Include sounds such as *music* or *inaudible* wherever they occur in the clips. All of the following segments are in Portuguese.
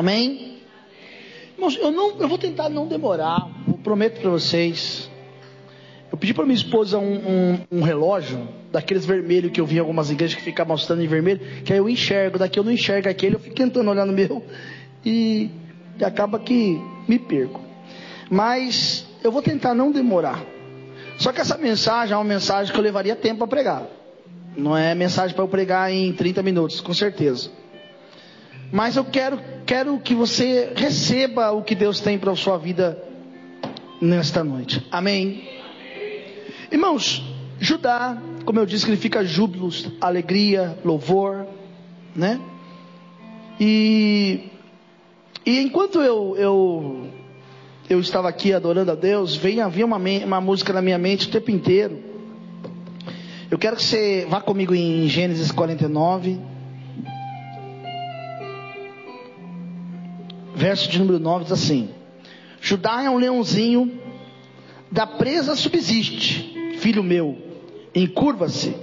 Amém? Irmãos, eu, não, eu vou tentar não demorar, eu prometo para vocês. Eu pedi para minha esposa um, um, um, relógio, daqueles vermelhos que eu vi em algumas igrejas que fica mostrando em vermelho, que aí eu enxergo, daqui eu não enxergo aquele, eu fico tentando olhar no meu e, e acaba que me perco. Mas eu vou tentar não demorar. Só que essa mensagem é uma mensagem que eu levaria tempo para pregar. Não é mensagem para eu pregar em 30 minutos, com certeza. Mas eu quero, quero que você receba o que Deus tem para a sua vida nesta noite. Amém? Irmãos, Judá, como eu disse, significa júbilo, alegria, louvor, né? E, e enquanto eu, eu eu estava aqui adorando a Deus, vem, havia uma, uma música na minha mente o tempo inteiro. Eu quero que você vá comigo em Gênesis 49, verso de número 9 diz assim: Judá é um leãozinho, da presa subsiste, filho meu, encurva-se,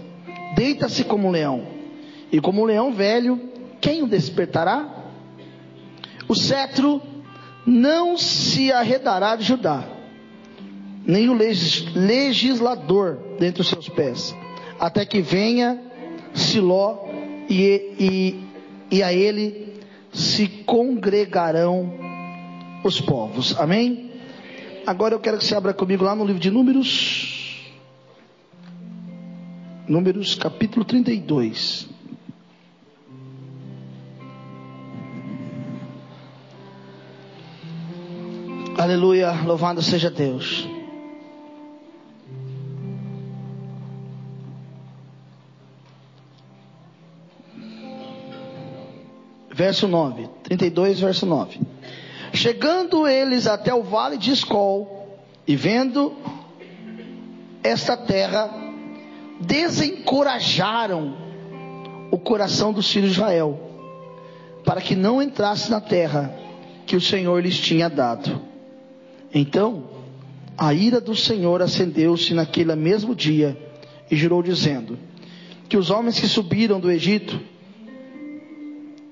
deita-se como um leão, e como um leão velho, quem o despertará? O cetro não se arredará de Judá, nem o legislador dentre os seus pés, até que venha Siló e, e, e a ele se congregarão os povos. Amém? Agora eu quero que você abra comigo lá no livro de Números. Números capítulo 32. Aleluia, louvado seja Deus. Verso 9, 32, verso 9. Chegando eles até o vale de Escol, e vendo esta terra, desencorajaram o coração dos filhos de Israel, para que não entrasse na terra que o Senhor lhes tinha dado. Então, a ira do Senhor acendeu-se naquele mesmo dia e jurou dizendo: Que os homens que subiram do Egito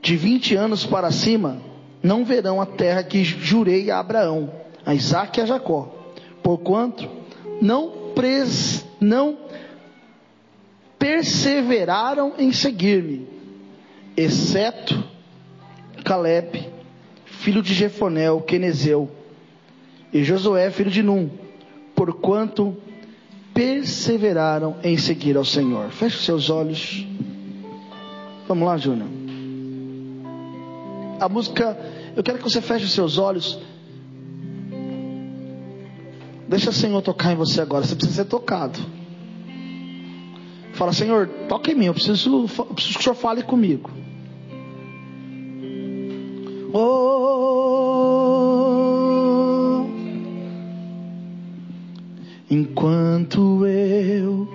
de vinte anos para cima não verão a terra que jurei a Abraão, a Isaac e a Jacó, porquanto não, pres, não perseveraram em seguir-me, exceto Caleb, filho de Jefonel, Quenezeu, e Josué, filho de Num, porquanto perseveraram em seguir ao Senhor. Feche seus olhos. Vamos lá, Júnior. A música, eu quero que você feche os seus olhos. Deixa o Senhor tocar em você agora. Você precisa ser tocado. Fala, Senhor, toca em mim. Eu preciso, eu preciso que o Senhor fale comigo. enquanto eu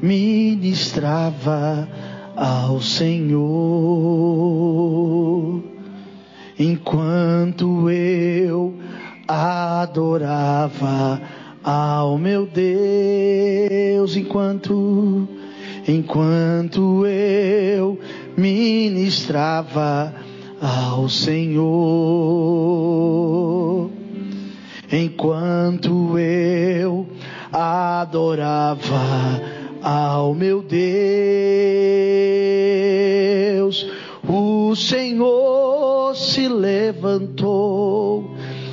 ministrava ao Senhor, enquanto eu adorava ao meu Deus, enquanto enquanto eu ministrava ao Senhor, enquanto eu adorava ao meu Deus. O Senhor se levantou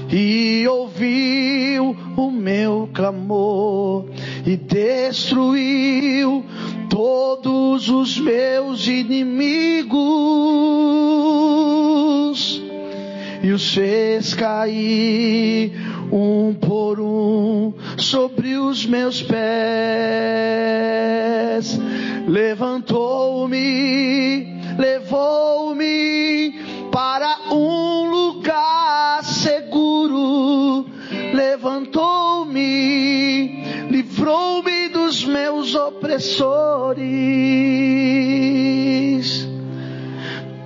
e ouviu o meu clamor e destruiu todos os meus inimigos e os fez cair um por um sobre os meus pés. Levantou-me, levou-me para um lugar seguro. Levantou-me, livrou-me dos meus opressores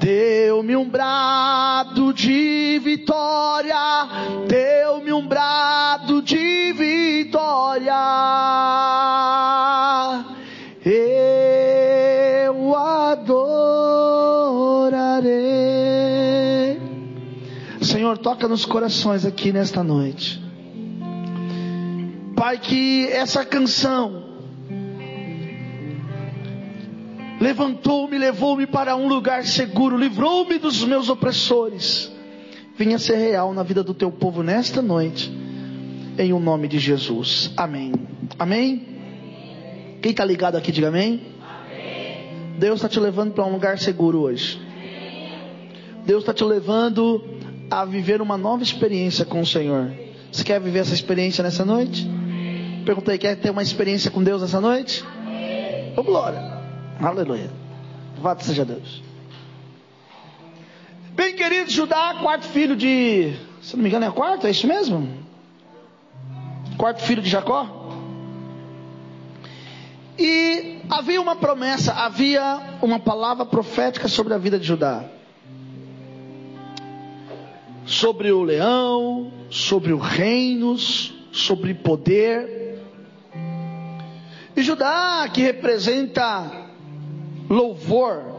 Deu-me um brado de vitória, deu-me um brado de vitória. Toca nos corações aqui nesta noite. Pai, que essa canção levantou-me, levou-me para um lugar seguro, livrou-me dos meus opressores. Venha ser real na vida do teu povo nesta noite, em o um nome de Jesus. Amém. Amém. Quem está ligado aqui, diga amém. Deus está te levando para um lugar seguro hoje. Deus está te levando a viver uma nova experiência com o Senhor. Você quer viver essa experiência nessa noite? Perguntei, quer ter uma experiência com Deus nessa noite? Ô oh, glória. Aleluia. Louvado seja Deus. Bem querido, Judá, quarto filho de. Se não me engano, é quarto? É isso mesmo? Quarto filho de Jacó? E havia uma promessa, havia uma palavra profética sobre a vida de Judá. Sobre o leão, sobre os reinos, sobre poder. E Judá, que representa louvor,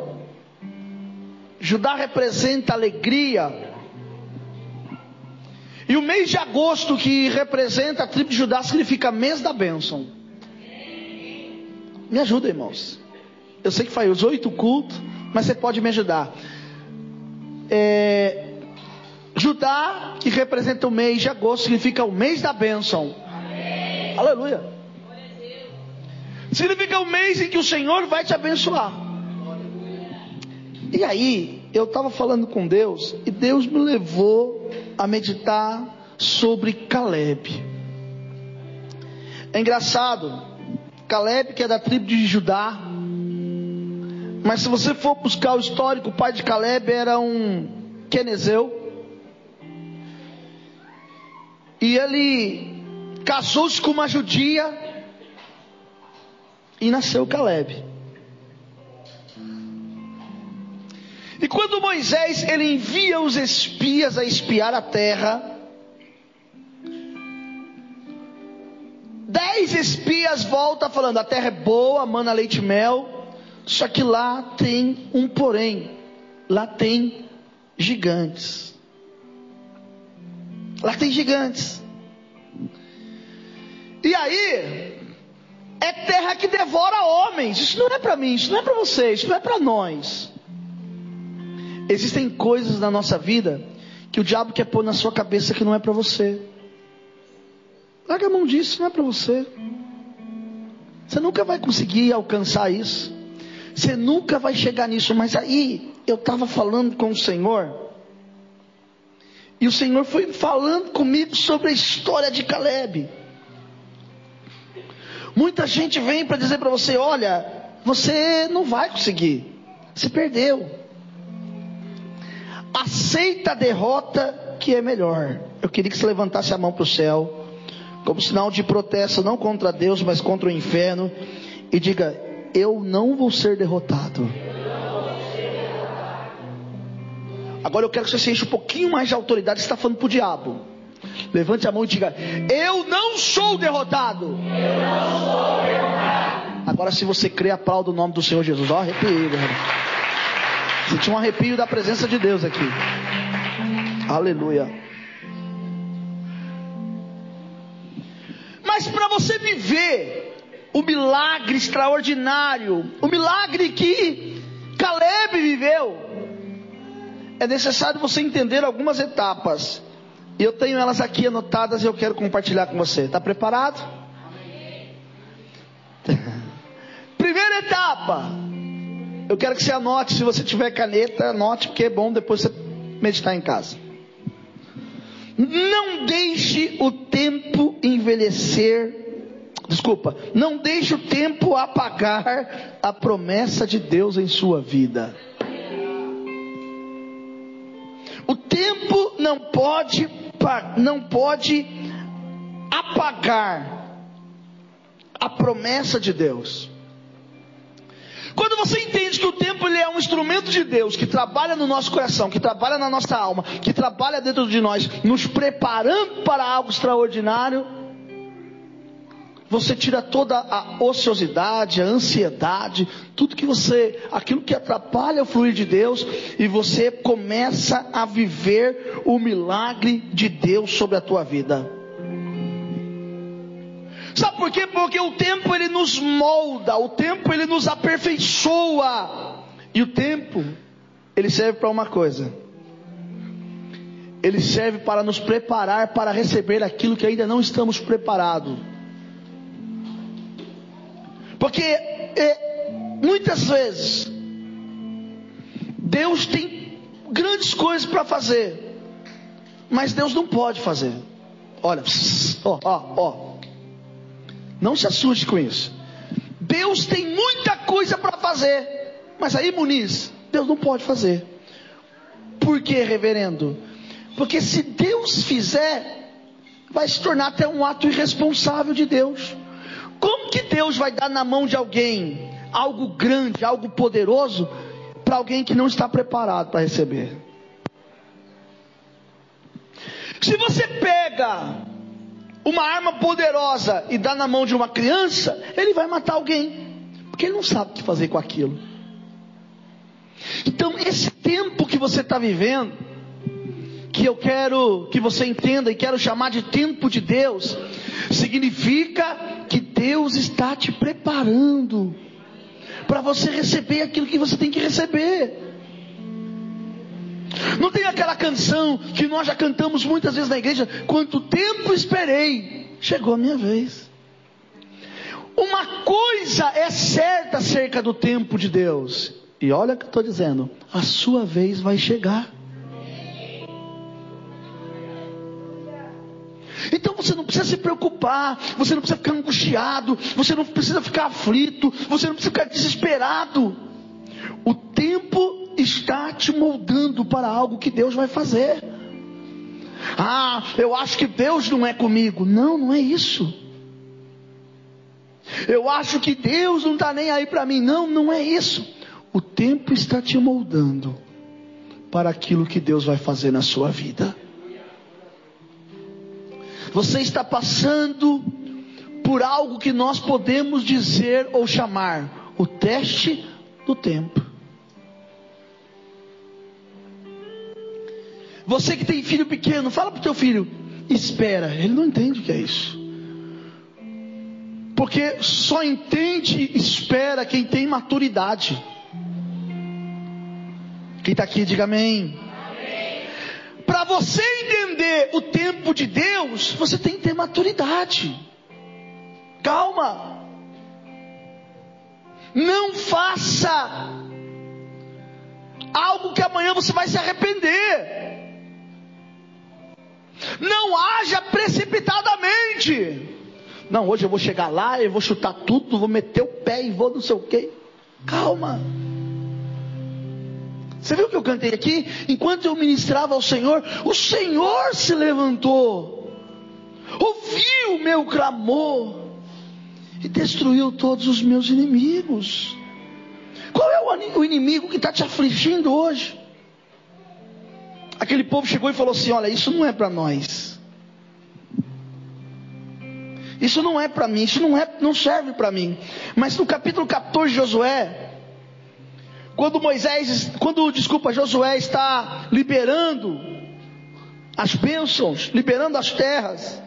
Judá representa alegria. E o mês de agosto, que representa a tribo de Judá, significa mês da bênção. Me ajuda, irmãos. Eu sei que faz oito cultos, mas você pode me ajudar. É, Judá, que representa o mês de agosto, significa o mês da bênção. Amém. Aleluia. Significa o mês em que o Senhor vai te abençoar. E aí, eu estava falando com Deus, e Deus me levou a meditar sobre Caleb. É engraçado, Caleb, que é da tribo de Judá. Mas se você for buscar o histórico, o pai de Caleb era um quenezeu. E ele casou-se com uma judia e nasceu Caleb. E quando Moisés ele envia os espias a espiar a terra, Dez espias voltam falando: a terra é boa, mana leite e mel. Só que lá tem um porém. Lá tem gigantes. Lá tem gigantes. E aí, é terra que devora homens. Isso não é para mim, isso não é para vocês, isso não é para nós. Existem coisas na nossa vida que o diabo quer pôr na sua cabeça que não é para você. Larga a mão disso, não é para você. Você nunca vai conseguir alcançar isso. Você nunca vai chegar nisso. Mas aí, eu estava falando com o Senhor. E o Senhor foi falando comigo sobre a história de Caleb. Muita gente vem para dizer para você: olha, você não vai conseguir. Você perdeu. Aceita a derrota que é melhor. Eu queria que você levantasse a mão para o céu como sinal de protesto não contra Deus, mas contra o inferno, e diga: Eu não vou ser derrotado. Agora eu quero que você seja um pouquinho mais de autoridade. Você está falando para o diabo. Levante a mão e diga: Eu não sou derrotado. Eu não sou derrotado. Agora, se você crê, aplauda o nome do Senhor Jesus. Ó, arrepiei, Senti um arrepio da presença de Deus aqui. Aleluia. Mas para você viver o milagre extraordinário, o milagre que Caleb viveu, é necessário você entender algumas etapas. E eu tenho elas aqui anotadas e eu quero compartilhar com você. Está preparado? Primeira etapa. Eu quero que você anote, se você tiver caneta, anote, porque é bom depois você meditar em casa. Não deixe o tempo envelhecer. Desculpa, não deixe o tempo apagar a promessa de Deus em sua vida. O tempo não pode não pode apagar a promessa de Deus. Quando você entende que o tempo ele é um instrumento de Deus que trabalha no nosso coração, que trabalha na nossa alma, que trabalha dentro de nós, nos preparando para algo extraordinário, você tira toda a ociosidade, a ansiedade, tudo que você, aquilo que atrapalha o fluir de Deus, e você começa a viver o milagre de Deus sobre a tua vida. Sabe por quê? Porque o tempo ele nos molda, o tempo ele nos aperfeiçoa. E o tempo ele serve para uma coisa. Ele serve para nos preparar para receber aquilo que ainda não estamos preparados. Porque é, muitas vezes Deus tem grandes coisas para fazer, mas Deus não pode fazer. Olha, *laughs* ó, ó, ó. Não se assuste com isso. Deus tem muita coisa para fazer, mas aí, Muniz, Deus não pode fazer. Por que, reverendo? Porque se Deus fizer, vai se tornar até um ato irresponsável de Deus. Como que Deus vai dar na mão de alguém algo grande, algo poderoso, para alguém que não está preparado para receber? Se você pega uma arma poderosa e dá na mão de uma criança, ele vai matar alguém, porque ele não sabe o que fazer com aquilo. Então, esse tempo que você está vivendo, que eu quero que você entenda e quero chamar de tempo de Deus, significa que Deus está te preparando para você receber aquilo que você tem que receber. Não tem aquela canção que nós já cantamos muitas vezes na igreja: quanto tempo esperei, chegou a minha vez. Uma coisa é certa acerca do tempo de Deus, e olha o que eu estou dizendo: a sua vez vai chegar. Precisa se preocupar, você não precisa ficar angustiado, você não precisa ficar aflito, você não precisa ficar desesperado. O tempo está te moldando para algo que Deus vai fazer. Ah, eu acho que Deus não é comigo. Não, não é isso. Eu acho que Deus não está nem aí para mim. Não, não é isso. O tempo está te moldando para aquilo que Deus vai fazer na sua vida. Você está passando por algo que nós podemos dizer ou chamar o teste do tempo. Você que tem filho pequeno, fala para o teu filho, espera. Ele não entende o que é isso. Porque só entende espera quem tem maturidade. Quem está aqui, diga amém. Para você entender o tempo de Deus, você tem que ter maturidade. Calma. Não faça algo que amanhã você vai se arrepender. Não haja precipitadamente. Não, hoje eu vou chegar lá, eu vou chutar tudo, vou meter o pé e vou não sei o quê. Calma. Você viu que eu cantei aqui? Enquanto eu ministrava ao Senhor, o Senhor se levantou, ouviu o meu clamor e destruiu todos os meus inimigos. Qual é o inimigo que está te afligindo hoje? Aquele povo chegou e falou assim: Olha, isso não é para nós. Isso não é para mim, isso não, é, não serve para mim. Mas no capítulo 14 de Josué, quando Moisés, quando, desculpa, Josué está liberando as bênçãos, liberando as terras,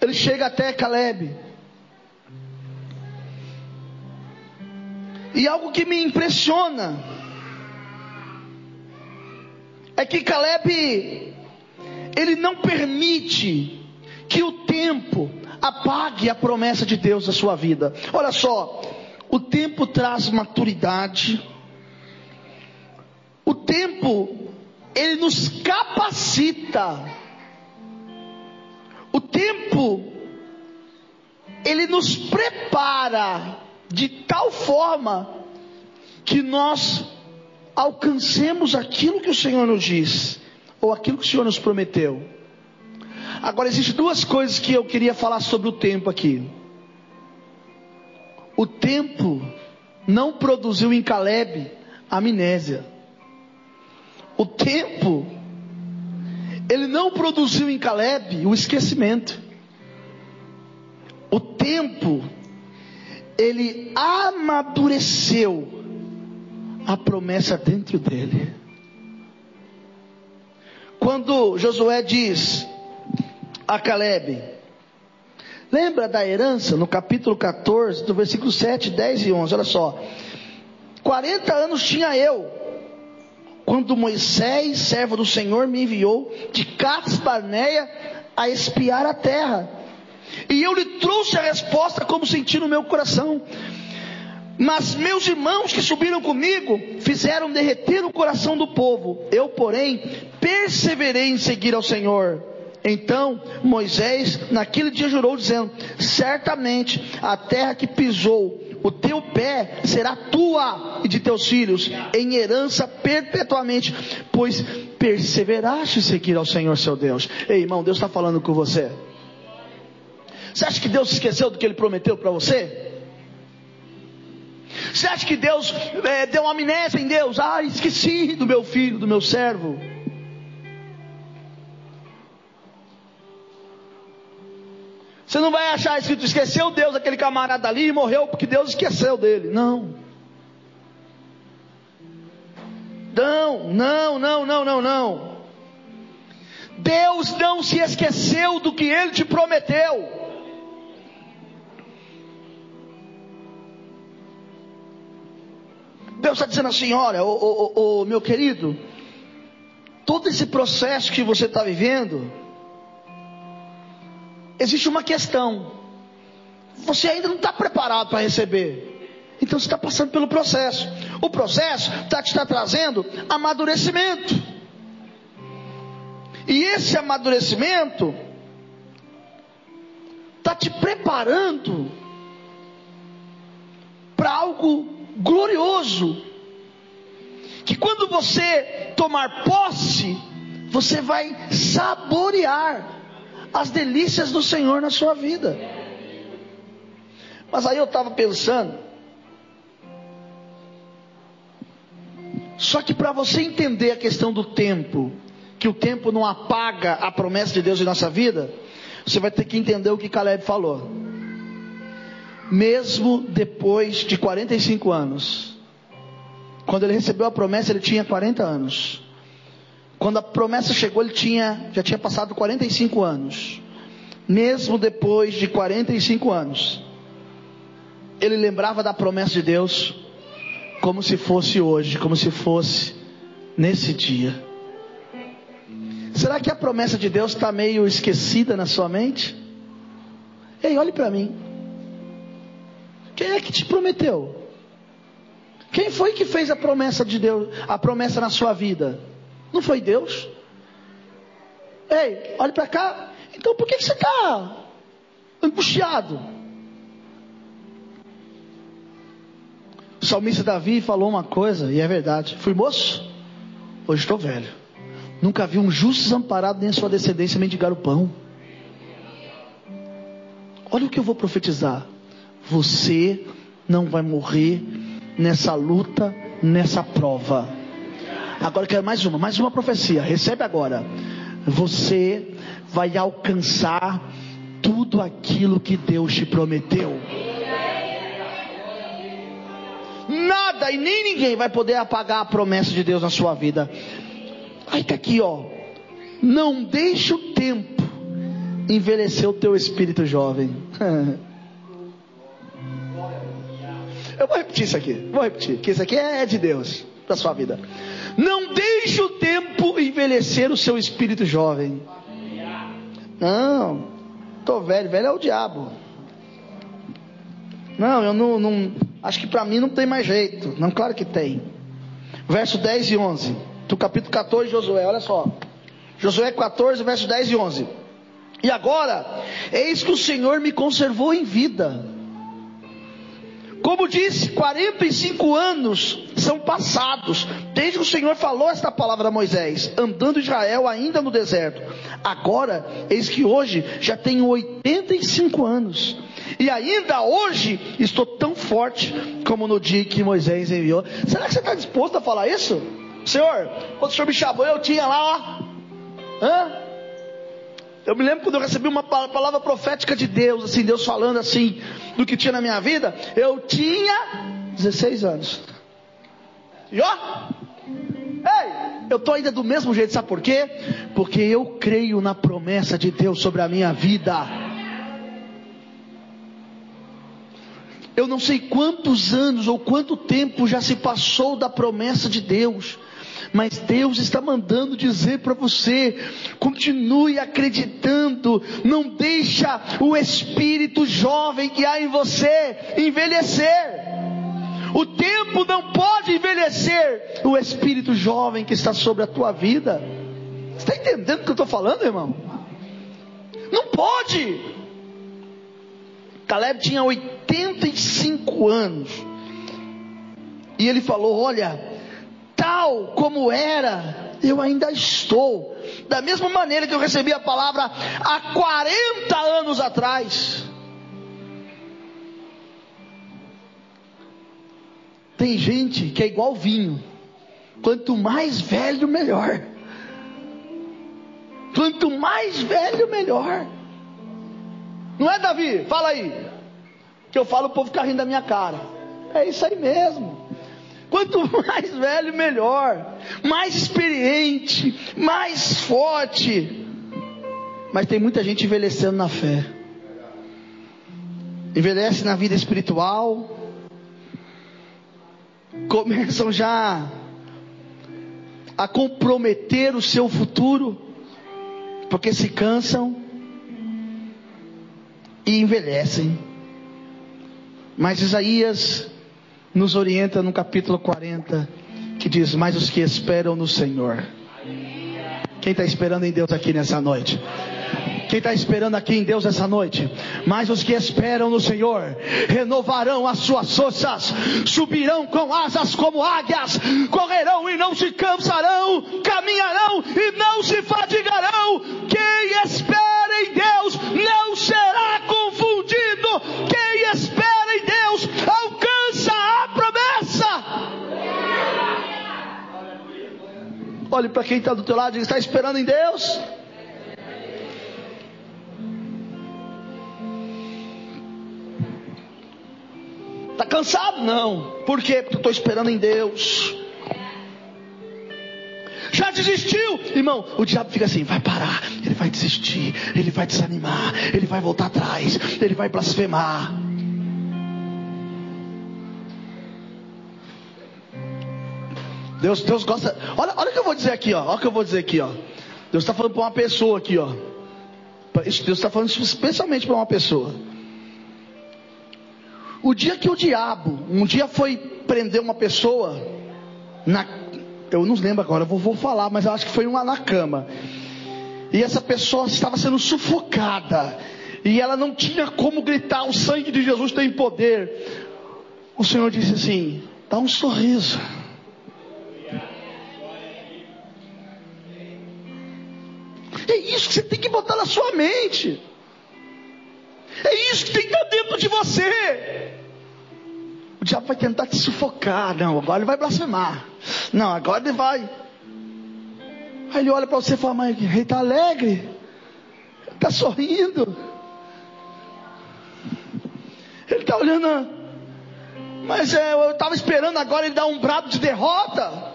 ele chega até Caleb. E algo que me impressiona é que Caleb ele não permite que o tempo apague a promessa de Deus na sua vida. Olha só, o tempo traz maturidade. O tempo, ele nos capacita. O tempo, ele nos prepara de tal forma que nós alcancemos aquilo que o Senhor nos diz, ou aquilo que o Senhor nos prometeu. Agora, existem duas coisas que eu queria falar sobre o tempo aqui o tempo não produziu em Caleb amnésia. O tempo, ele não produziu em Caleb o esquecimento. o tempo, ele amadureceu a promessa dentro dele. Quando Josué diz a Caleb, lembra da herança no capítulo 14, do versículo 7, 10 e 11, olha só. 40 anos tinha eu, quando Moisés, servo do Senhor, me enviou de Cades Barneia a espiar a terra. E eu lhe trouxe a resposta como senti no meu coração. Mas meus irmãos que subiram comigo fizeram derreter o coração do povo. Eu, porém, perseverei em seguir ao Senhor. Então Moisés, naquele dia, jurou, dizendo: Certamente a terra que pisou o teu pé será tua e de teus filhos em herança perpetuamente, pois perseveraste em seguir ao Senhor seu Deus. Ei, irmão, Deus está falando com você. Você acha que Deus esqueceu do que Ele prometeu para você? Você acha que Deus é, deu uma amnésia em Deus? Ah, esqueci do meu filho, do meu servo. Você não vai achar escrito, esqueceu Deus, aquele camarada ali e morreu porque Deus esqueceu dele. Não. Não, não, não, não, não, não. Deus não se esqueceu do que ele te prometeu. Deus está dizendo assim: olha, o meu querido, todo esse processo que você está vivendo, existe uma questão. Você ainda não está preparado para receber. Então você está passando pelo processo. O processo está te está trazendo amadurecimento. E esse amadurecimento está te preparando para algo glorioso. Que quando você tomar posse, você vai saborear as delícias do Senhor na sua vida. Mas aí eu estava pensando, só que para você entender a questão do tempo, que o tempo não apaga a promessa de Deus em nossa vida, você vai ter que entender o que Caleb falou. Mesmo depois de 45 anos, quando ele recebeu a promessa, ele tinha 40 anos. Quando a promessa chegou, ele tinha, já tinha passado 45 anos. Mesmo depois de 45 anos, ele lembrava da promessa de Deus como se fosse hoje, como se fosse nesse dia. Será que a promessa de Deus está meio esquecida na sua mente? Ei, olhe para mim. Quem é que te prometeu? Quem foi que fez a promessa de Deus, a promessa na sua vida? Não foi Deus? Ei, olhe para cá. Então por que, você está angustiado? O salmista Davi falou uma coisa, e é verdade. Fui moço, hoje estou velho. Nunca vi um justo desamparado nem a sua descendência mendigar o pão. Olha o que eu vou profetizar. Você não vai morrer nessa luta, nessa prova. Agora eu quero mais uma, mais uma profecia. Recebe agora. Você vai alcançar tudo aquilo que Deus te prometeu. Nada e nem ninguém vai poder apagar a promessa de Deus na sua vida. Aí tá aqui, ó. Não deixe o tempo envelhecer o teu espírito jovem. *laughs* Eu vou repetir isso aqui. Vou repetir, que isso aqui é de Deus para sua vida. Não deixe o tempo envelhecer o seu espírito jovem. Não, tô velho, velho é o diabo. Não, eu não, não acho que para mim não tem mais jeito. Não, claro que tem. Verso 10 e 11 do capítulo 14 de Josué, olha só. Josué 14, verso 10 e 11. E agora, eis que o Senhor me conservou em vida como disse, 45 anos são passados desde que o Senhor falou esta palavra a Moisés, andando Israel ainda no deserto. Agora, eis que hoje já tenho 85 anos. E ainda hoje estou tão forte como no dia que Moisés enviou. Será que você está disposto a falar isso? Senhor, quando o Senhor me chamou, eu tinha lá, ó. Hã? Eu me lembro quando eu recebi uma palavra profética de Deus, assim, Deus falando assim, do que tinha na minha vida, eu tinha 16 anos. E ó, ei, eu estou ainda do mesmo jeito, sabe por quê? Porque eu creio na promessa de Deus sobre a minha vida. Eu não sei quantos anos ou quanto tempo já se passou da promessa de Deus. Mas Deus está mandando dizer para você, continue acreditando, não deixa o espírito jovem que há em você envelhecer. O tempo não pode envelhecer o espírito jovem que está sobre a tua vida. Você está entendendo o que eu estou falando, irmão? Não pode. Caleb tinha 85 anos. E ele falou: Olha, tal como era, eu ainda estou. Da mesma maneira que eu recebi a palavra há 40 anos atrás. Tem gente que é igual vinho. Quanto mais velho, melhor. Quanto mais velho, melhor. Não é, Davi? Fala aí. Que eu falo, o povo fica rindo da minha cara. É isso aí mesmo. Quanto *laughs* mais velho, melhor. Mais experiente, mais forte. Mas tem muita gente envelhecendo na fé. Envelhece na vida espiritual. Começam já a comprometer o seu futuro. Porque se cansam e envelhecem. Mas Isaías nos orienta no capítulo 40, que diz: Mas os que esperam no Senhor. Quem está esperando em Deus aqui nessa noite? Quem está esperando aqui em Deus essa noite? Mas os que esperam no Senhor renovarão as suas forças, subirão com asas como águias, correrão e não se cansarão, caminharão e não se fadigarão. Quem espera em Deus não será confundido. Olhe para quem está do teu lado e está esperando em Deus. Está cansado? Não. Por quê? Porque estou esperando em Deus. Já desistiu? Irmão, o diabo fica assim: vai parar, ele vai desistir, ele vai desanimar, ele vai voltar atrás, ele vai blasfemar. Deus, Deus gosta. Olha, olha o que eu vou dizer aqui, ó. Olha o que eu vou dizer aqui, ó. Deus está falando para uma pessoa aqui, ó. Deus está falando especialmente para uma pessoa. O dia que o diabo, um dia foi prender uma pessoa, na, eu não lembro agora, vou, vou falar, mas eu acho que foi uma na cama. E essa pessoa estava sendo sufocada. E ela não tinha como gritar: o sangue de Jesus tem poder. O Senhor disse assim: dá um sorriso. É isso que você tem que botar na sua mente. É isso que tem que estar dentro de você. O diabo vai tentar te sufocar. Não, agora ele vai blasfemar. Não, agora ele vai. Aí ele olha para você e fala: Mas ele está alegre. Ele está sorrindo. Ele está olhando. Mas é, eu estava esperando agora ele dar um brado de derrota.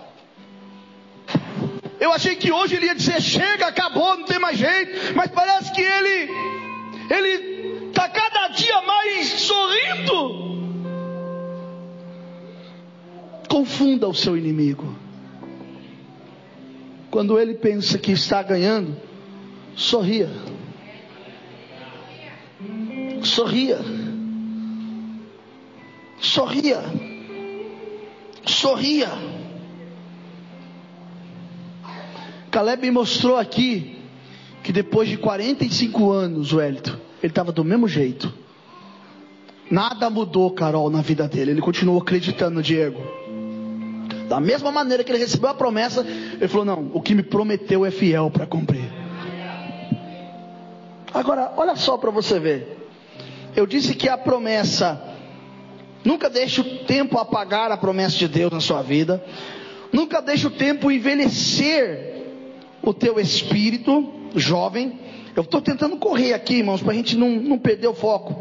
Eu achei que hoje ele ia dizer: chega, acabou, não tem mais jeito. Mas parece que ele, ele está cada dia mais sorrindo. Confunda o seu inimigo. Quando ele pensa que está ganhando, sorria. Sorria. Sorria. Sorria. Caleb mostrou aqui que depois de 45 anos, Wellington, ele estava do mesmo jeito. Nada mudou, Carol, na vida dele. Ele continuou acreditando no Diego. Da mesma maneira que ele recebeu a promessa, ele falou: Não, o que me prometeu é fiel para cumprir. Agora, olha só para você ver. Eu disse que a promessa, nunca deixe o tempo apagar a promessa de Deus na sua vida. Nunca deixe o tempo envelhecer o teu espírito jovem. Eu estou tentando correr aqui, irmãos, para a gente não, não perder o foco.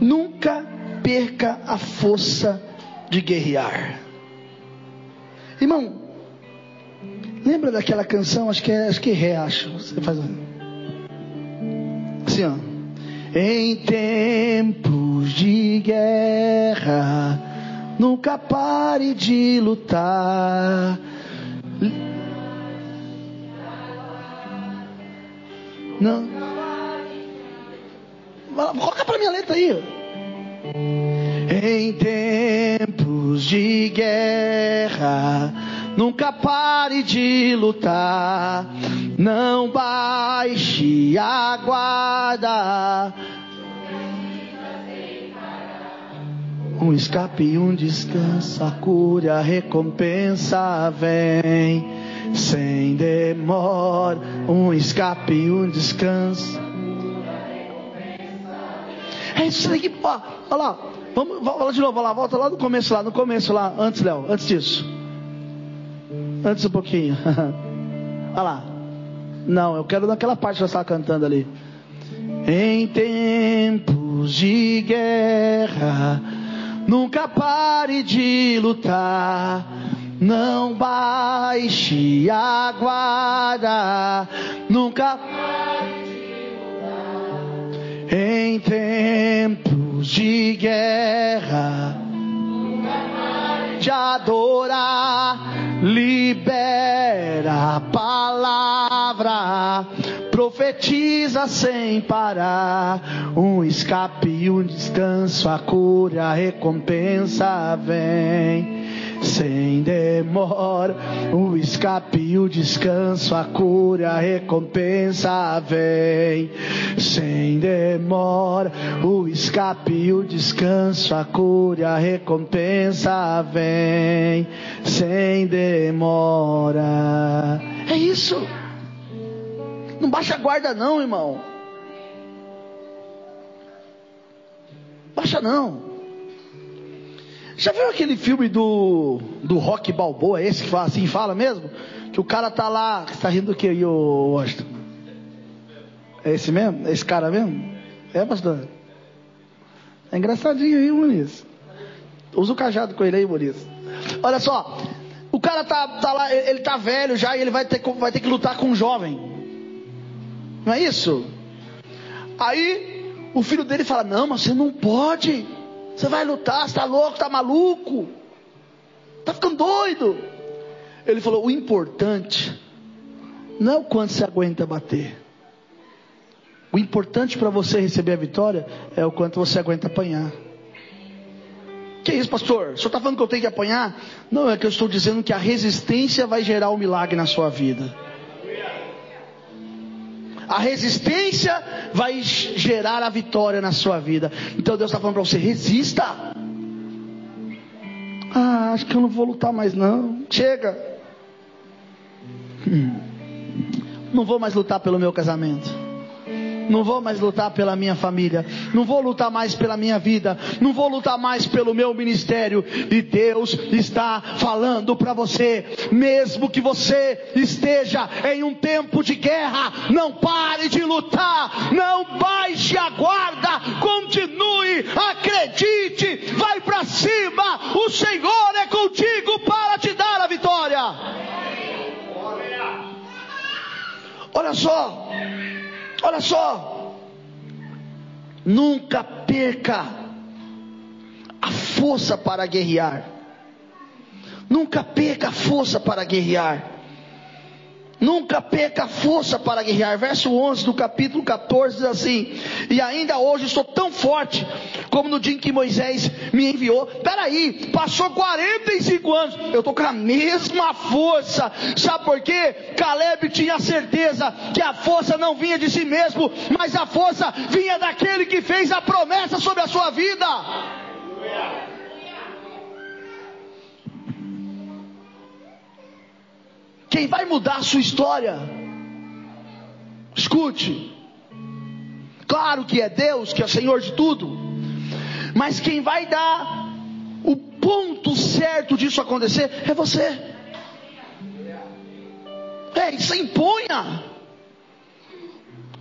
Nunca perca a força de guerrear. Irmão, lembra daquela canção? Acho que é, acho que é. Você faz assim, ó. Em tempos de guerra, nunca pare de lutar. Não. Coloca para minha letra aí. Em tempos de guerra, nunca pare de lutar. Não baixe a guarda. Um escape um descanso, a cura, a recompensa vem sem demora, um escape um descanso. É isso aí, ó, olha lá, vamos, vamos de novo, lá, volta lá no começo, lá no começo, lá, antes, Léo, antes disso. Antes um pouquinho. *laughs* olha lá. Não, eu quero naquela parte que você estava cantando ali. Em tempos de guerra, nunca pare de lutar não baixe a guarda, nunca em tempos de guerra, de adorar, libera a palavra, profetiza sem parar, um escape um descanso, a cura, a recompensa vem sem demora. O escape o descanso, a cura, a recompensa vem. Sem demora. O escape o descanso, a cura, a recompensa vem. Sem demora. É isso. Não baixa a guarda, não, irmão. Baixa não. Já viu aquele filme do, do Rock Balboa, esse que fala assim, fala mesmo? Que o cara tá lá, você tá rindo do que aí, ô Washington? É esse mesmo? É esse cara mesmo? É, pastor? É engraçadinho aí, Muniz. Usa o cajado com ele aí, Muniz. Olha só, o cara tá, tá lá, ele tá velho já e ele vai ter, vai ter que lutar com um jovem. Não é isso? Aí o filho dele fala: Não, mas você não pode. Você vai lutar, está louco, está maluco, está ficando doido. Ele falou: o importante não é o quanto você aguenta bater. O importante para você receber a vitória é o quanto você aguenta apanhar. Que isso, pastor? O senhor está falando que eu tenho que apanhar? Não, é que eu estou dizendo que a resistência vai gerar um milagre na sua vida. A resistência vai gerar a vitória na sua vida. Então Deus está falando para você: resista. Ah, acho que eu não vou lutar mais não. Chega. Hum. Não vou mais lutar pelo meu casamento. Não vou mais lutar pela minha família. Não vou lutar mais pela minha vida. Não vou lutar mais pelo meu ministério. E Deus está falando para você, mesmo que você esteja em um tempo de guerra, não pare de lutar. Não baixe a guarda. Continue, acredite, vai para cima. O Senhor é contigo para te dar a vitória. Olha só, Olha só, nunca perca a força para guerrear. Nunca perca a força para guerrear. Nunca perca força para guerrear. Verso 11 do capítulo 14 diz assim: E ainda hoje estou tão forte como no dia em que Moisés me enviou. Peraí, passou 45 anos, eu estou com a mesma força. Sabe por quê? Caleb tinha certeza que a força não vinha de si mesmo, mas a força vinha daquele que fez a promessa sobre a sua vida. Quem vai mudar a sua história? Escute. Claro que é Deus, que é o Senhor de tudo. Mas quem vai dar o ponto certo disso acontecer é você. É, se imponha.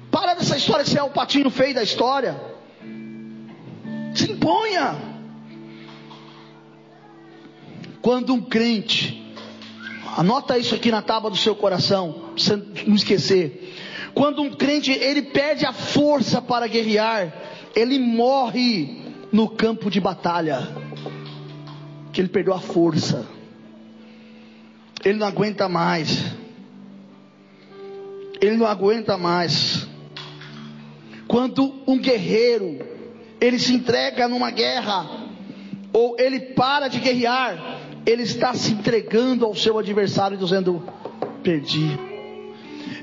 Para dessa história que é o patinho feio da história. Se imponha. Quando um crente, anota isso aqui na tábua do seu coração, pra você não esquecer. Quando um crente ele perde a força para guerrear, ele morre no campo de batalha. Que ele perdeu a força. Ele não aguenta mais. Ele não aguenta mais. Quando um guerreiro ele se entrega numa guerra ou ele para de guerrear, ele está se entregando ao seu adversário dizendo: perdi.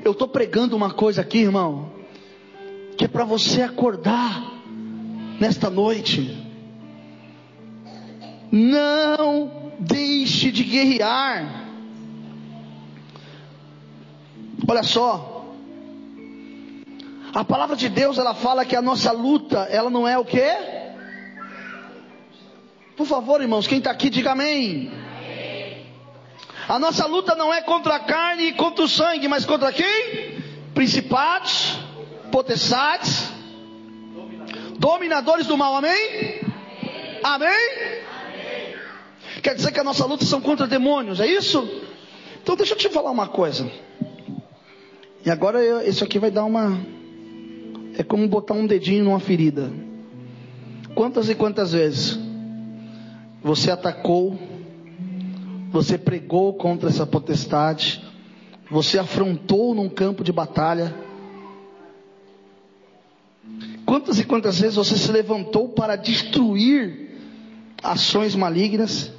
Eu estou pregando uma coisa aqui, irmão, que é para você acordar nesta noite. Não deixe de guerrear. Olha só. A palavra de Deus, ela fala que a nossa luta, ela não é o quê? Por favor, irmãos, quem está aqui, diga amém. A nossa luta não é contra a carne e contra o sangue, mas contra quem? Principados, potestades, dominadores do mal, amém? Amém? Quer dizer que a nossa luta são contra demônios, é isso? Então deixa eu te falar uma coisa. E agora eu, isso aqui vai dar uma. É como botar um dedinho numa ferida. Quantas e quantas vezes você atacou, você pregou contra essa potestade, você afrontou num campo de batalha. Quantas e quantas vezes você se levantou para destruir ações malignas?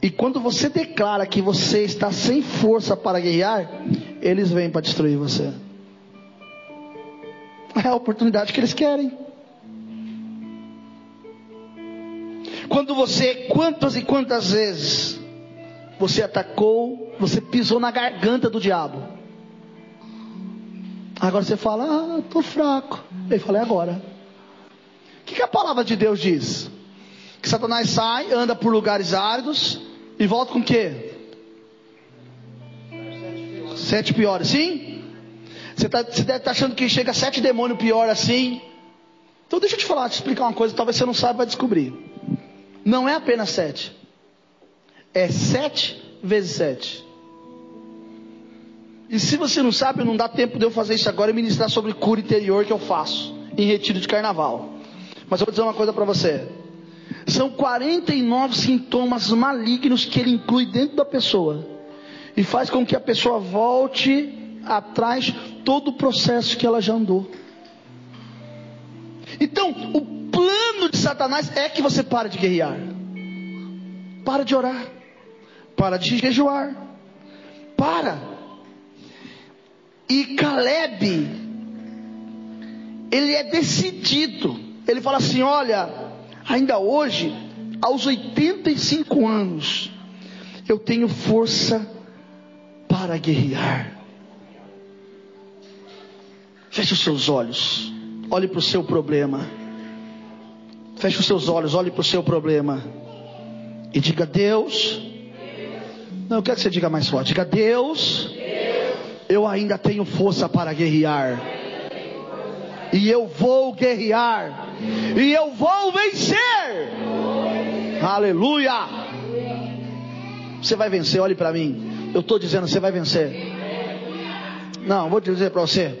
E quando você declara que você está sem força para guerrear, eles vêm para destruir você. É a oportunidade que eles querem. Quando você, quantas e quantas vezes você atacou, você pisou na garganta do diabo. Agora você fala, ah, estou fraco. Ele fala, é agora. O que, que a palavra de Deus diz? Que Satanás sai, anda por lugares áridos e volta com o quê? Sete piores, sim? Você, tá, você deve estar tá achando que chega sete demônios pior assim. Então deixa eu te falar, te explicar uma coisa, talvez você não saiba, vai descobrir. Não é apenas sete. É sete vezes sete. E se você não sabe, não dá tempo de eu fazer isso agora e ministrar sobre cura interior que eu faço em retiro de carnaval. Mas eu vou dizer uma coisa para você. São 49 sintomas malignos que ele inclui dentro da pessoa e faz com que a pessoa volte atrás todo o processo que ela já andou. Então, o plano de Satanás é que você pare de guerrear, para de orar, para de jejuar, para. E Caleb, ele é decidido. Ele fala assim: olha, ainda hoje, aos 85 anos, eu tenho força para guerrear. Feche os seus olhos, olhe para o seu problema. Feche os seus olhos, olhe para o seu problema. E diga: Deus. Não, eu quero que você diga mais forte. Diga: Deus, eu ainda tenho força para guerrear. E eu vou guerrear. E eu vou vencer. Aleluia. Você vai vencer, olhe para mim. Eu estou dizendo, você vai vencer. Não, vou dizer para você.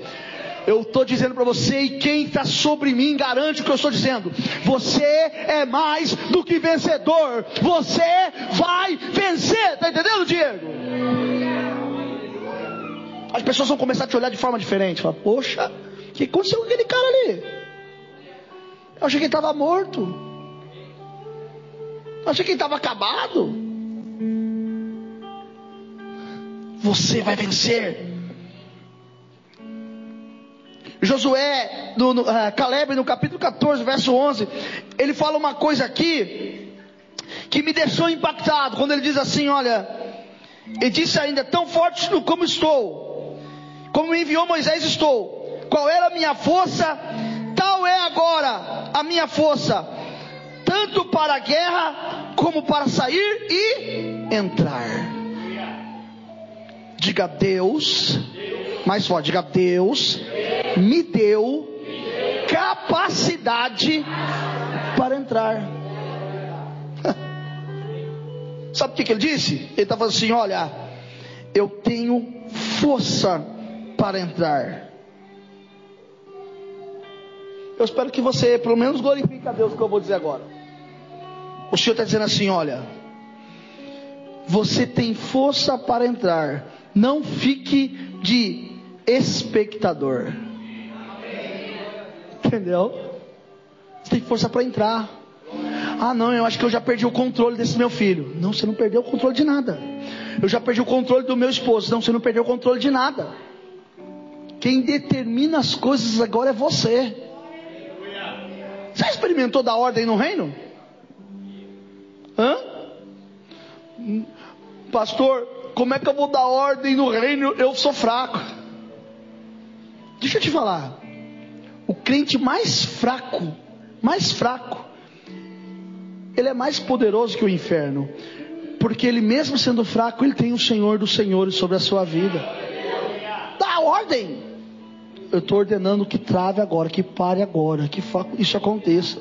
Eu estou dizendo para você, e quem está sobre mim garante o que eu estou dizendo. Você é mais do que vencedor. Você vai vencer. Está entendendo, Diego? As pessoas vão começar a te olhar de forma diferente. Fala, poxa, o que aconteceu com aquele cara ali? Eu achei que ele estava morto. Eu achei que ele estava acabado. Você vai vencer. Josué, no, no, uh, Caleb, no capítulo 14, verso 11, ele fala uma coisa aqui que me deixou impactado. Quando ele diz assim: Olha, ele disse ainda: Tão forte como estou, como me enviou Moisés, estou. Qual era a minha força? Tal é agora a minha força, tanto para a guerra, como para sair e entrar. Diga Deus, Mais forte, diga: Deus me deu capacidade para entrar. *laughs* Sabe o que, que ele disse? Ele está falando assim: Olha, eu tenho força para entrar. Eu espero que você, pelo menos, glorifique a Deus, que eu vou dizer agora. O Senhor está dizendo assim: Olha, você tem força para entrar. Não fique de espectador. Entendeu? Você tem força para entrar. Ah, não, eu acho que eu já perdi o controle desse meu filho. Não, você não perdeu o controle de nada. Eu já perdi o controle do meu esposo. Não, você não perdeu o controle de nada. Quem determina as coisas agora é você. Você experimentou da ordem no reino? Hã? Pastor, como é que eu vou dar ordem no reino? Eu sou fraco. Deixa eu te falar. O crente mais fraco, mais fraco, ele é mais poderoso que o inferno. Porque ele mesmo sendo fraco, ele tem o Senhor dos Senhores sobre a sua vida. Dá ordem. Eu estou ordenando que trave agora, que pare agora, que isso aconteça.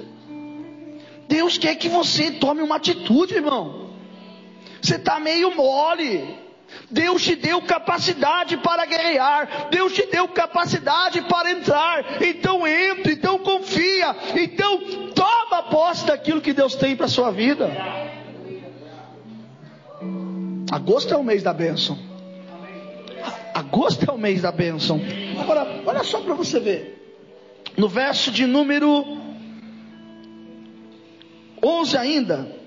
Deus quer que você tome uma atitude, irmão. Você está meio mole. Deus te deu capacidade para guerrear. Deus te deu capacidade para entrar. Então entre, então confia. Então toma posse daquilo que Deus tem para a sua vida. Agosto é o mês da bênção. Agosto é o mês da bênção. Agora, olha só para você ver. No verso de número 11 ainda.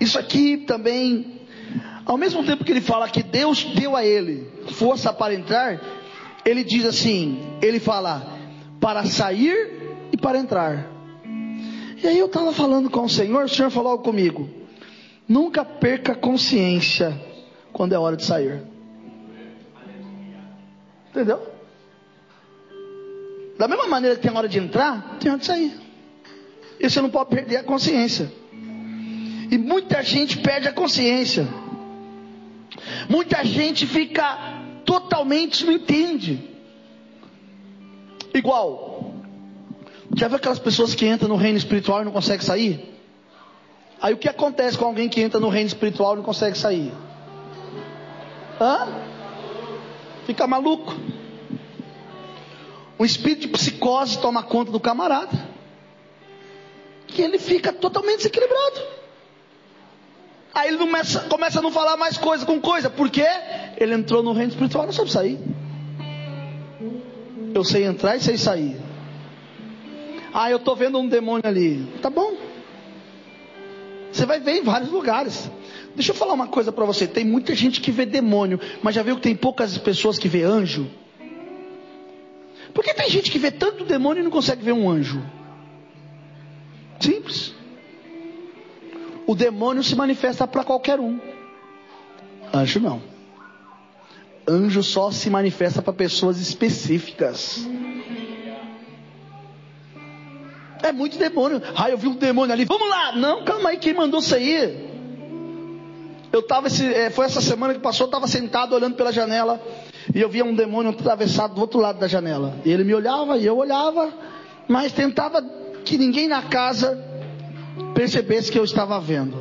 Isso aqui também, ao mesmo tempo que ele fala que Deus deu a ele força para entrar, ele diz assim: ele fala para sair e para entrar. E aí eu estava falando com o Senhor, o Senhor falou comigo: nunca perca consciência quando é hora de sair. Entendeu? Da mesma maneira que tem hora de entrar, tem hora de sair. E você não pode perder a consciência. E muita gente perde a consciência. Muita gente fica totalmente não entende. Igual. Já viu aquelas pessoas que entram no reino espiritual e não conseguem sair? Aí o que acontece com alguém que entra no reino espiritual e não consegue sair? Hã? Fica maluco. Um espírito de psicose toma conta do camarada. E ele fica totalmente desequilibrado. Aí ele começa, começa a não falar mais coisa com coisa. Por quê? Ele entrou no reino espiritual, não sabe sair. Eu sei entrar e sei sair. Ah, eu estou vendo um demônio ali. Tá bom. Você vai ver em vários lugares. Deixa eu falar uma coisa para você. Tem muita gente que vê demônio, mas já viu que tem poucas pessoas que vê anjo? Por que tem gente que vê tanto demônio e não consegue ver um anjo? Simples. O demônio se manifesta para qualquer um. Anjo não. Anjo só se manifesta para pessoas específicas. É muito demônio. Ah, eu vi um demônio ali. Vamos lá. Não, calma aí. Quem mandou sair? Eu estava, é, foi essa semana que passou, eu estava sentado olhando pela janela. E eu via um demônio atravessado do outro lado da janela. E ele me olhava e eu olhava. Mas tentava que ninguém na casa percebesse que eu estava vendo.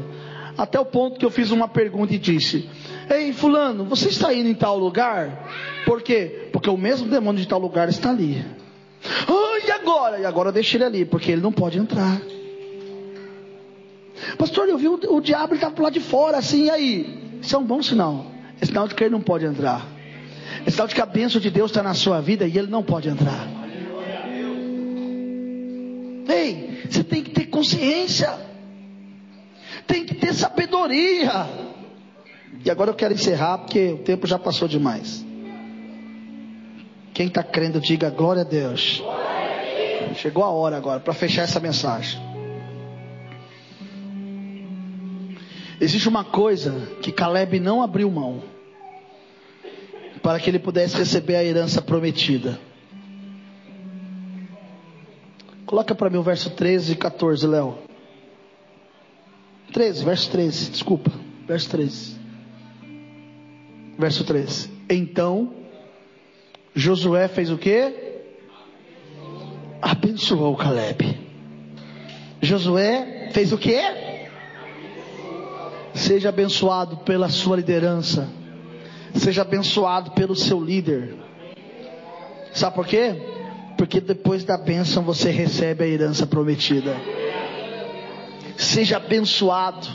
Até o ponto que eu fiz uma pergunta e disse: Ei, Fulano, você está indo em tal lugar? Por quê? Porque o mesmo demônio de tal lugar está ali. Ah, e agora? E agora eu deixo ele ali, porque ele não pode entrar. Pastor, eu vi o, o diabo estava para lá de fora, assim, e aí? Isso é um bom sinal. É sinal de que ele não pode entrar. É sinal de que a bênção de Deus está na sua vida e ele não pode entrar. Ei, você tem que consciência, tem que ter sabedoria. E agora eu quero encerrar porque o tempo já passou demais. Quem está crendo, diga glória a Deus. Chegou a hora agora para fechar essa mensagem. Existe uma coisa que Caleb não abriu mão para que ele pudesse receber a herança prometida. Coloca para mim o verso 13 e 14, Léo. 13, verso 13, desculpa. Verso 13. Verso 13. Então, Josué fez o que? Abençoou Caleb. Josué fez o que? Seja abençoado pela sua liderança. Seja abençoado pelo seu líder. Sabe por quê? Porque depois da bênção você recebe a herança prometida. Seja abençoado.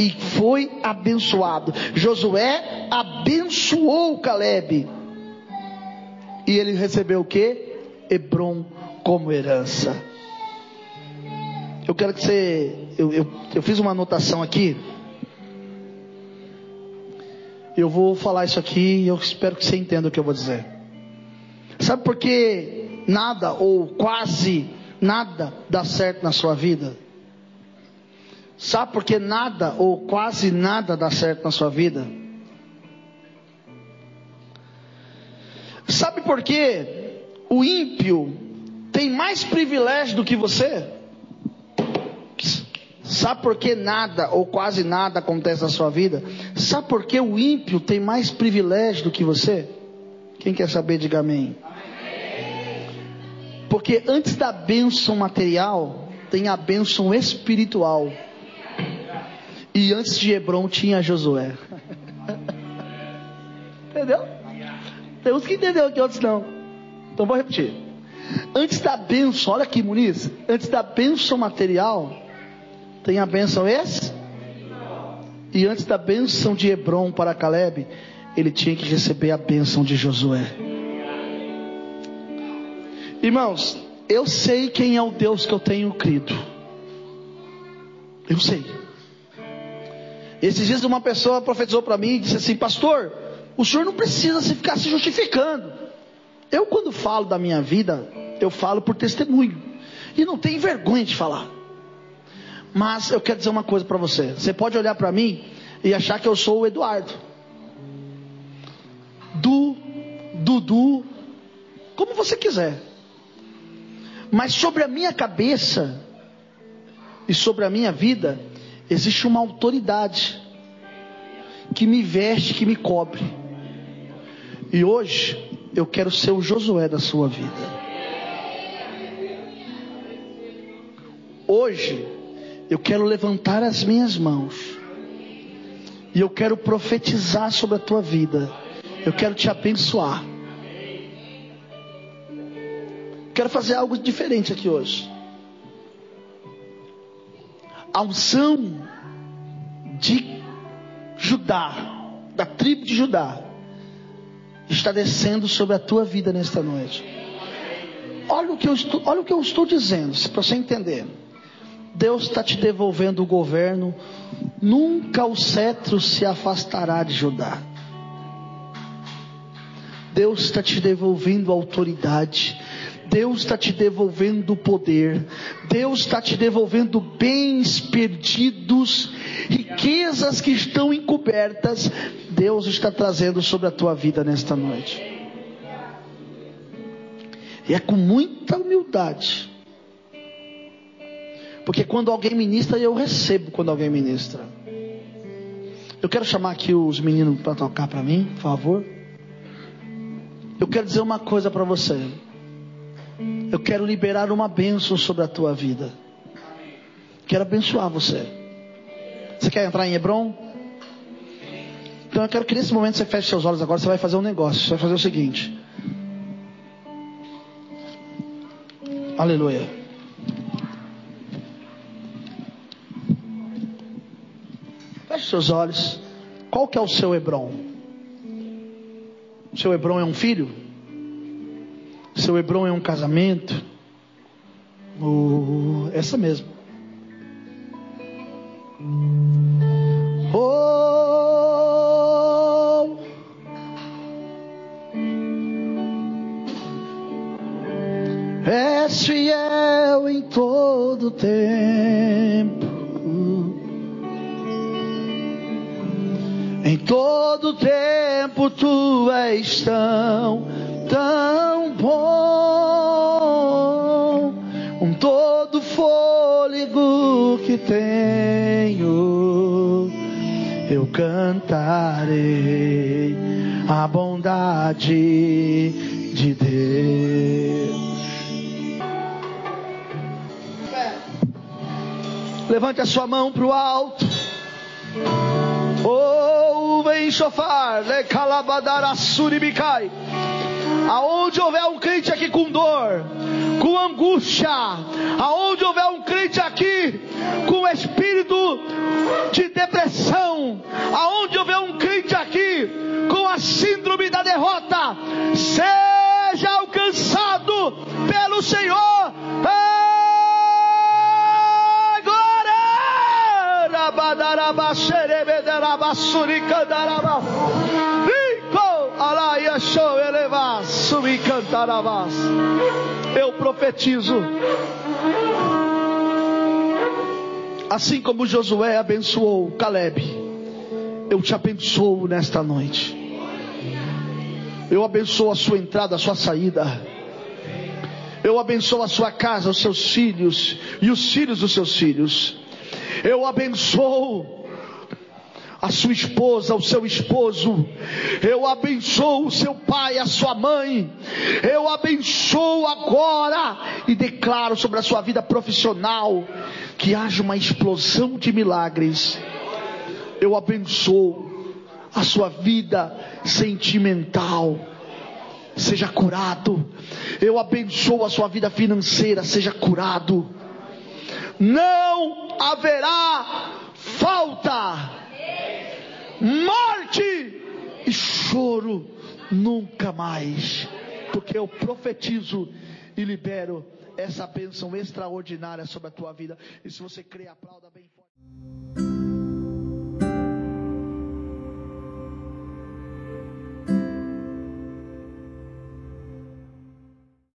E foi abençoado. Josué abençoou Caleb. E ele recebeu o que? Hebron como herança. Eu quero que você. Eu, eu, eu fiz uma anotação aqui. Eu vou falar isso aqui e eu espero que você entenda o que eu vou dizer. Sabe por que nada ou quase nada dá certo na sua vida? Sabe por que nada ou quase nada dá certo na sua vida? Sabe por que o ímpio tem mais privilégio do que você? Sabe por que nada ou quase nada acontece na sua vida? Sabe por que o ímpio tem mais privilégio do que você? Quem quer saber, diga amém. Porque antes da bênção material, tem a bênção espiritual. E antes de Hebron tinha Josué. *laughs* Entendeu? Tem uns que entenderam aqui, outros não. Então vou repetir. Antes da bênção, olha aqui, Muniz. Antes da bênção material, tem a bênção esse? E antes da bênção de Hebron para Caleb, ele tinha que receber a bênção de Josué. Irmãos, eu sei quem é o Deus que eu tenho crido. Eu sei. Esses dias uma pessoa profetizou para mim e disse assim: Pastor, o senhor não precisa se ficar se justificando. Eu, quando falo da minha vida, eu falo por testemunho. E não tenho vergonha de falar. Mas eu quero dizer uma coisa para você. Você pode olhar para mim e achar que eu sou o Eduardo. Du, Dudu, como você quiser. Mas sobre a minha cabeça e sobre a minha vida, existe uma autoridade que me veste, que me cobre. E hoje eu quero ser o Josué da sua vida. Hoje eu quero levantar as minhas mãos. E eu quero profetizar sobre a tua vida. Eu quero te abençoar. Quero fazer algo diferente aqui hoje. A unção de Judá, da tribo de Judá, está descendo sobre a tua vida nesta noite. Olha o que eu estou, olha o que eu estou dizendo, para você entender. Deus está te devolvendo o governo, nunca o cetro se afastará de Judá. Deus está te devolvendo a autoridade, Deus está te devolvendo poder, Deus está te devolvendo bens perdidos, riquezas que estão encobertas, Deus está trazendo sobre a tua vida nesta noite. E é com muita humildade porque quando alguém ministra, eu recebo quando alguém ministra. Eu quero chamar aqui os meninos para tocar para mim, por favor. Eu quero dizer uma coisa para você. Eu quero liberar uma bênção sobre a tua vida. Quero abençoar você. Você quer entrar em Hebron? Então eu quero que nesse momento você feche seus olhos agora. Você vai fazer um negócio. Você vai fazer o seguinte. Aleluia. Feche seus olhos. Qual que é o seu Hebron? O seu Hebron é um filho? Seu Hebron é um casamento? Essa mesmo. Sua mão para o alto. Oh, vem chofar, le calabadara suribicai. Eu profetizo. Assim como Josué abençoou Caleb, eu te abençoo nesta noite. Eu abençoo a sua entrada, a sua saída. Eu abençoo a sua casa, os seus filhos e os filhos dos seus filhos. Eu abençoo a sua esposa, o seu esposo. Eu abençoo o seu pai, a sua mãe. Eu abençoo agora e declaro sobre a sua vida profissional que haja uma explosão de milagres. Eu abençoo a sua vida sentimental. Seja curado. Eu abençoo a sua vida financeira. Seja curado. Não haverá falta morte e choro nunca mais, porque eu profetizo e libero essa bênção extraordinária sobre a tua vida. E se você crê, aplauda.